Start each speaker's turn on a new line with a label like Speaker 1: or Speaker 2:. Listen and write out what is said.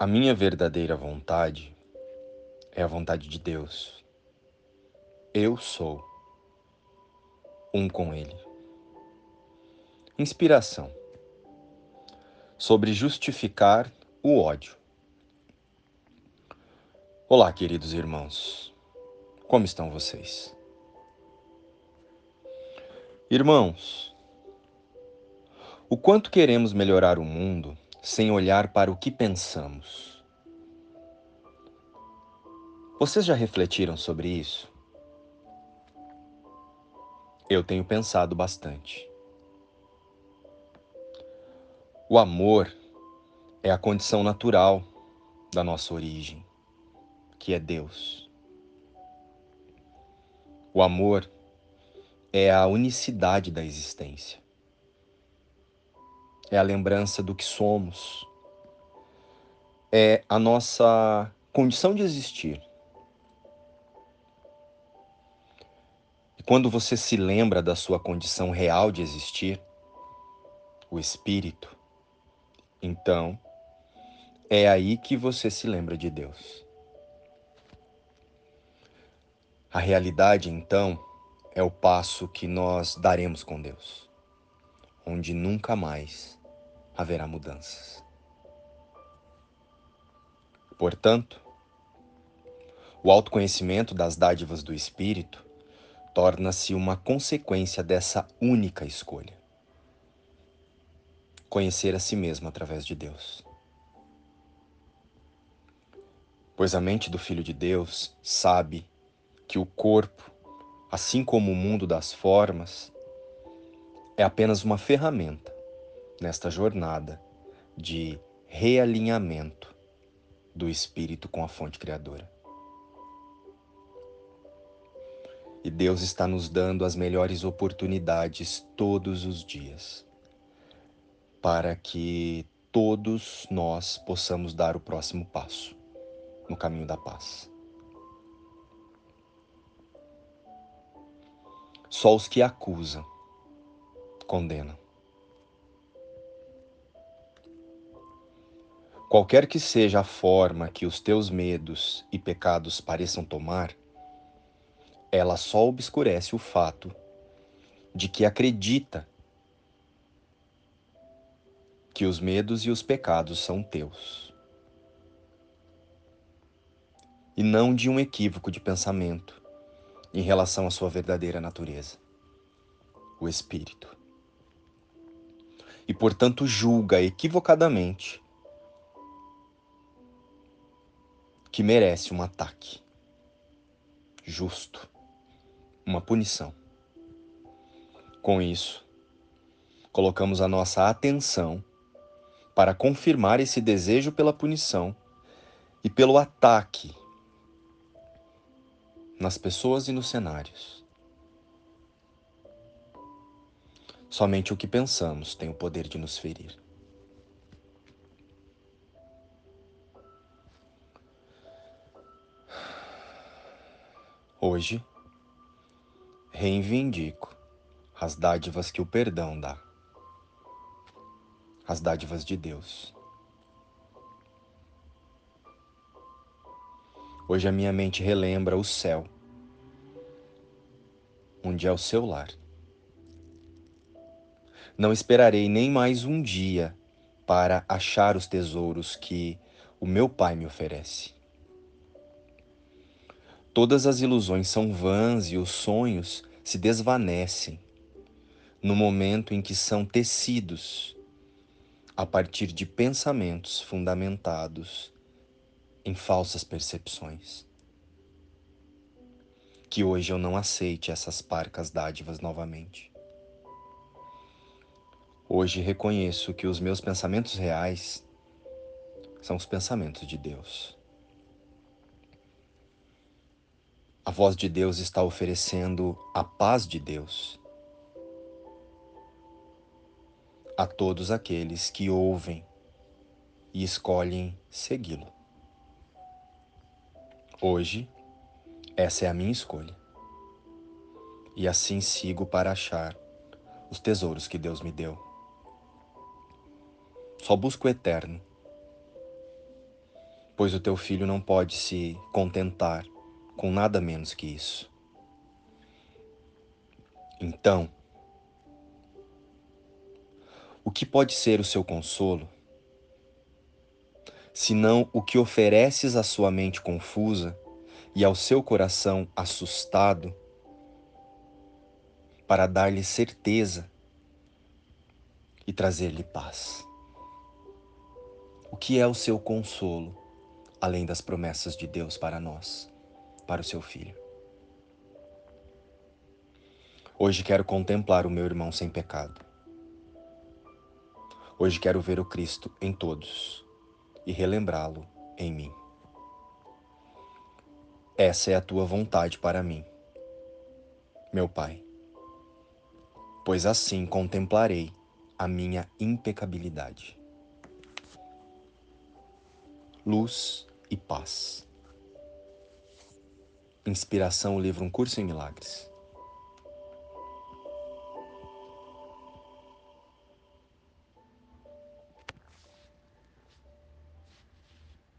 Speaker 1: A minha verdadeira vontade é a vontade de Deus. Eu sou um com Ele. Inspiração sobre justificar o ódio. Olá, queridos irmãos. Como estão vocês? Irmãos, o quanto queremos melhorar o mundo sem olhar para o que pensamos? Vocês já refletiram sobre isso? Eu tenho pensado bastante. O amor é a condição natural da nossa origem, que é Deus. O amor é a unicidade da existência. É a lembrança do que somos. É a nossa condição de existir. E quando você se lembra da sua condição real de existir, o espírito, então é aí que você se lembra de Deus. A realidade, então, é o passo que nós daremos com Deus, onde nunca mais haverá mudanças. Portanto, o autoconhecimento das dádivas do Espírito torna-se uma consequência dessa única escolha. Conhecer a si mesmo através de Deus. Pois a mente do Filho de Deus sabe que o corpo, assim como o mundo das formas, é apenas uma ferramenta nesta jornada de realinhamento do espírito com a fonte criadora. E Deus está nos dando as melhores oportunidades todos os dias para que todos nós possamos dar o próximo passo no caminho da paz. Só os que acusam condenam. Qualquer que seja a forma que os teus medos e pecados pareçam tomar, ela só obscurece o fato de que acredita que os medos e os pecados são teus. E não de um equívoco de pensamento em relação à sua verdadeira natureza, o espírito. E portanto julga equivocadamente que merece um ataque justo uma punição. Com isso, colocamos a nossa atenção para confirmar esse desejo pela punição e pelo ataque nas pessoas e nos cenários. Somente o que pensamos tem o poder de nos ferir. Hoje, reivindico as dádivas que o perdão dá, as dádivas de Deus. Hoje a minha mente relembra o céu, onde é o seu lar. Não esperarei nem mais um dia para achar os tesouros que o meu Pai me oferece. Todas as ilusões são vãs e os sonhos se desvanecem no momento em que são tecidos a partir de pensamentos fundamentados em falsas percepções. Que hoje eu não aceite essas parcas dádivas novamente. Hoje reconheço que os meus pensamentos reais são os pensamentos de Deus. A voz de Deus está oferecendo a paz de Deus a todos aqueles que ouvem e escolhem segui-lo. Hoje, essa é a minha escolha. E assim sigo para achar os tesouros que Deus me deu. Só busco o eterno, pois o teu filho não pode se contentar com nada menos que isso. Então, o que pode ser o seu consolo, senão o que ofereces à sua mente confusa e ao seu coração assustado, para dar-lhe certeza e trazer-lhe paz? O que é o seu consolo, além das promessas de Deus para nós, para o seu filho? Hoje quero contemplar o meu irmão sem pecado. Hoje quero ver o Cristo em todos e relembrá-lo em mim. Essa é a tua vontade para mim, meu Pai, pois assim contemplarei a minha impecabilidade. Luz e paz. Inspiração, o livro Um Curso em Milagres.